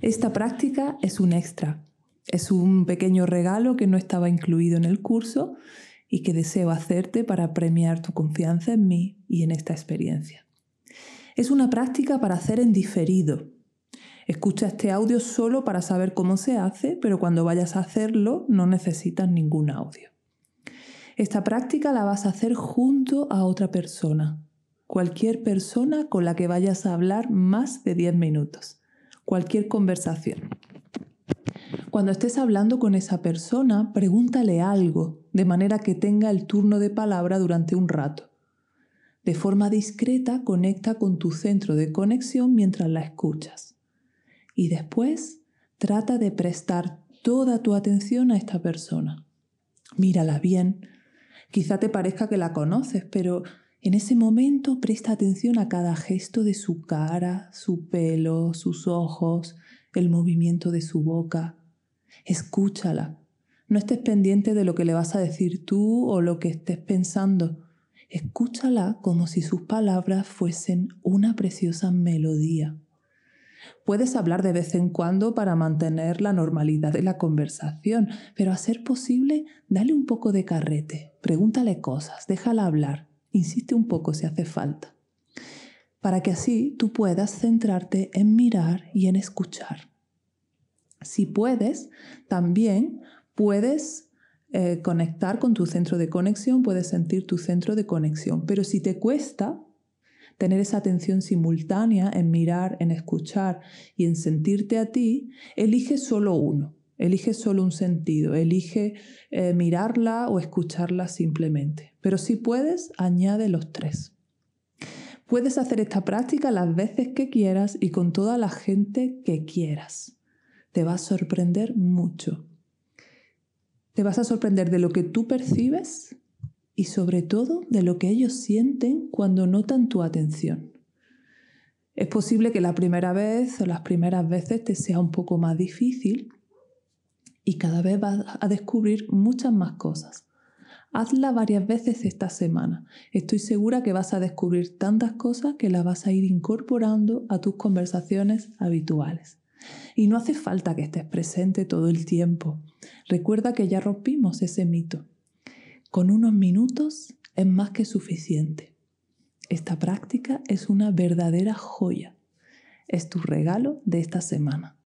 Esta práctica es un extra, es un pequeño regalo que no estaba incluido en el curso y que deseo hacerte para premiar tu confianza en mí y en esta experiencia. Es una práctica para hacer en diferido. Escucha este audio solo para saber cómo se hace, pero cuando vayas a hacerlo no necesitas ningún audio. Esta práctica la vas a hacer junto a otra persona, cualquier persona con la que vayas a hablar más de 10 minutos cualquier conversación. Cuando estés hablando con esa persona, pregúntale algo, de manera que tenga el turno de palabra durante un rato. De forma discreta, conecta con tu centro de conexión mientras la escuchas. Y después, trata de prestar toda tu atención a esta persona. Mírala bien. Quizá te parezca que la conoces, pero en ese momento presta atención a cada gesto de su cara, su pelo, sus ojos, el movimiento de su boca. Escúchala. No estés pendiente de lo que le vas a decir tú o lo que estés pensando. Escúchala como si sus palabras fuesen una preciosa melodía. Puedes hablar de vez en cuando para mantener la normalidad de la conversación, pero a ser posible, dale un poco de carrete, pregúntale cosas, déjala hablar. Insiste un poco si hace falta, para que así tú puedas centrarte en mirar y en escuchar. Si puedes, también puedes eh, conectar con tu centro de conexión, puedes sentir tu centro de conexión, pero si te cuesta tener esa atención simultánea en mirar, en escuchar y en sentirte a ti, elige solo uno. Elige solo un sentido, elige eh, mirarla o escucharla simplemente. Pero si puedes, añade los tres. Puedes hacer esta práctica las veces que quieras y con toda la gente que quieras. Te va a sorprender mucho. Te vas a sorprender de lo que tú percibes y sobre todo de lo que ellos sienten cuando notan tu atención. Es posible que la primera vez o las primeras veces te sea un poco más difícil y cada vez vas a descubrir muchas más cosas. Hazla varias veces esta semana. Estoy segura que vas a descubrir tantas cosas que las vas a ir incorporando a tus conversaciones habituales. Y no hace falta que estés presente todo el tiempo. Recuerda que ya rompimos ese mito. Con unos minutos es más que suficiente. Esta práctica es una verdadera joya. Es tu regalo de esta semana.